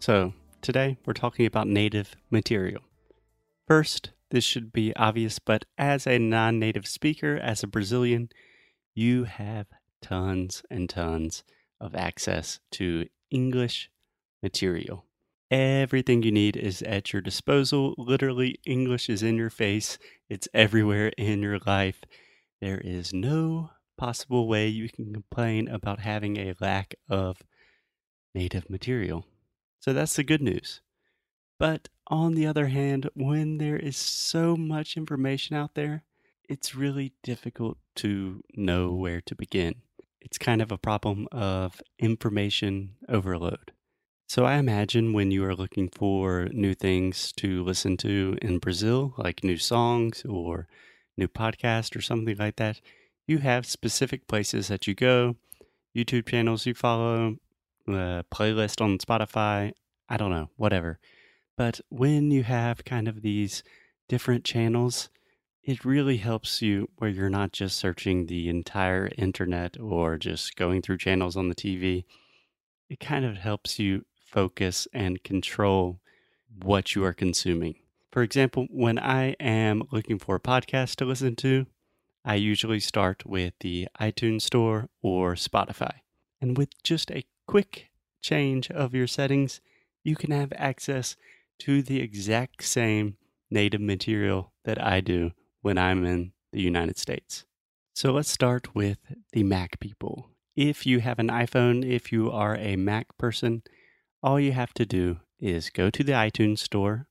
So, today we're talking about native material. First, this should be obvious, but as a non native speaker, as a Brazilian, you have tons and tons of access to English material. Everything you need is at your disposal. Literally, English is in your face, it's everywhere in your life. There is no possible way you can complain about having a lack of native material. So that's the good news. But on the other hand, when there is so much information out there, it's really difficult to know where to begin. It's kind of a problem of information overload. So I imagine when you are looking for new things to listen to in Brazil, like new songs or new podcast or something like that, you have specific places that you go, YouTube channels you follow, a playlist on Spotify, I don't know, whatever. But when you have kind of these different channels, it really helps you where you're not just searching the entire internet or just going through channels on the TV. It kind of helps you focus and control what you are consuming. For example, when I am looking for a podcast to listen to, I usually start with the iTunes Store or Spotify. And with just a quick change of your settings, you can have access to the exact same native material that I do when I'm in the United States. So let's start with the Mac people. If you have an iPhone, if you are a Mac person, all you have to do is go to the iTunes store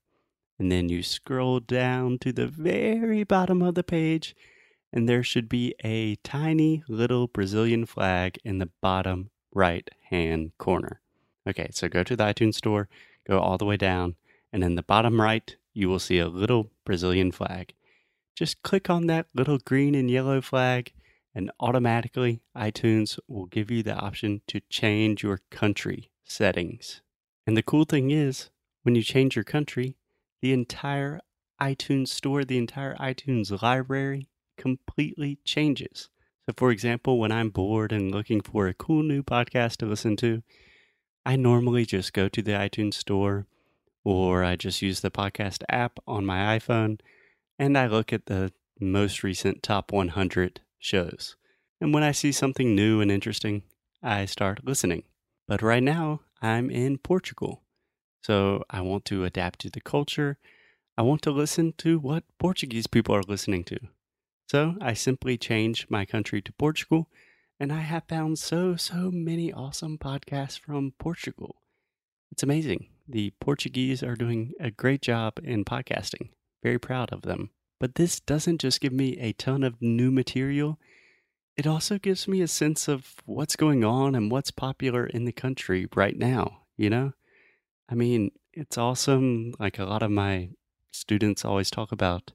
and then you scroll down to the very bottom of the page and there should be a tiny little Brazilian flag in the bottom right hand corner. Okay, so go to the iTunes store, go all the way down, and in the bottom right, you will see a little Brazilian flag. Just click on that little green and yellow flag, and automatically iTunes will give you the option to change your country settings. And the cool thing is, when you change your country, the entire iTunes store, the entire iTunes library completely changes. So, for example, when I'm bored and looking for a cool new podcast to listen to, I normally just go to the iTunes store or I just use the podcast app on my iPhone and I look at the most recent top 100 shows. And when I see something new and interesting, I start listening. But right now, I'm in Portugal. So I want to adapt to the culture. I want to listen to what Portuguese people are listening to. So I simply changed my country to Portugal, and I have found so, so many awesome podcasts from Portugal. It's amazing. The Portuguese are doing a great job in podcasting. Very proud of them. But this doesn't just give me a ton of new material, it also gives me a sense of what's going on and what's popular in the country right now, you know? I mean, it's awesome. Like a lot of my students always talk about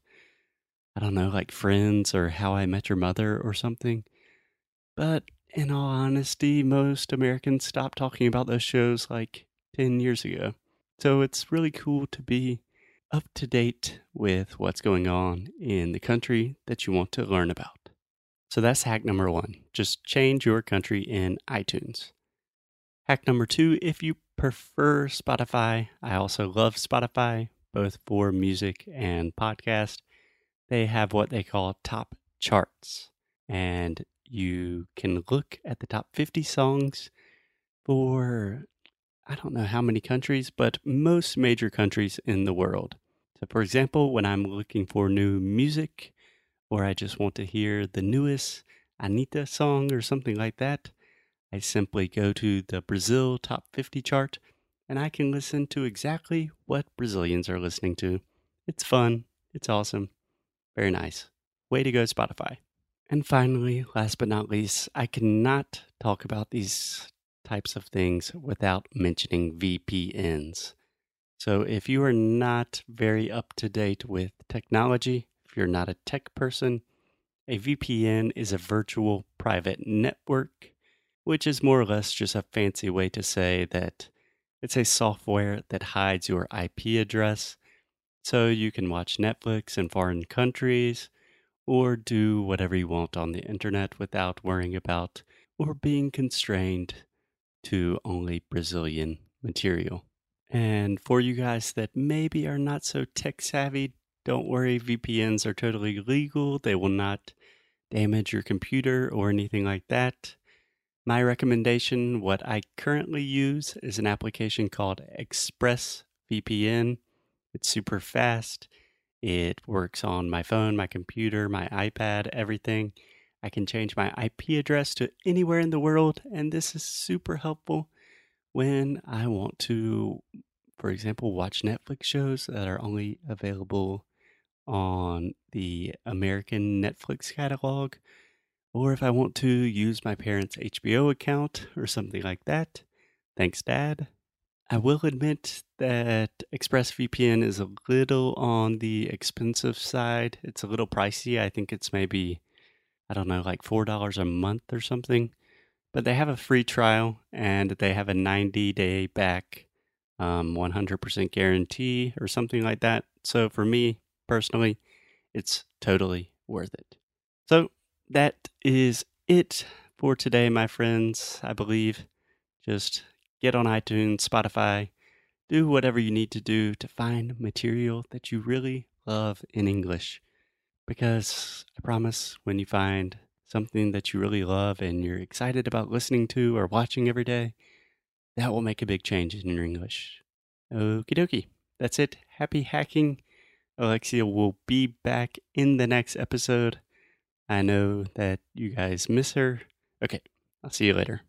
don't know, like Friends or How I Met Your Mother or something. But in all honesty, most Americans stopped talking about those shows like 10 years ago. So it's really cool to be up to date with what's going on in the country that you want to learn about. So that's hack number one. Just change your country in iTunes. Hack number two if you prefer Spotify, I also love Spotify, both for music and podcast they have what they call top charts. And you can look at the top 50 songs for, I don't know how many countries, but most major countries in the world. So, for example, when I'm looking for new music or I just want to hear the newest Anitta song or something like that, I simply go to the Brazil Top 50 chart and I can listen to exactly what Brazilians are listening to. It's fun, it's awesome, very nice. Way to go, Spotify. And finally, last but not least, I cannot talk about these types of things without mentioning VPNs. So, if you are not very up to date with technology, if you're not a tech person, a VPN is a virtual private network, which is more or less just a fancy way to say that it's a software that hides your IP address so you can watch Netflix in foreign countries or do whatever you want on the internet without worrying about or being constrained to only Brazilian material. And for you guys that maybe are not so tech savvy, don't worry, VPNs are totally legal. They will not damage your computer or anything like that. My recommendation, what I currently use, is an application called ExpressVPN. It's super fast. It works on my phone, my computer, my iPad, everything. I can change my IP address to anywhere in the world, and this is super helpful when I want to, for example, watch Netflix shows that are only available on the American Netflix catalog, or if I want to use my parents' HBO account or something like that. Thanks, Dad. I will admit that ExpressVPN is a little on the expensive side. It's a little pricey. I think it's maybe, I don't know, like $4 a month or something. But they have a free trial and they have a 90 day back, um, 100% guarantee or something like that. So for me personally, it's totally worth it. So that is it for today, my friends. I believe just get on iTunes, Spotify, do whatever you need to do to find material that you really love in English. Because I promise when you find something that you really love and you're excited about listening to or watching every day, that will make a big change in your English. Okie dokie. That's it. Happy hacking. Alexia will be back in the next episode. I know that you guys miss her. Okay, I'll see you later.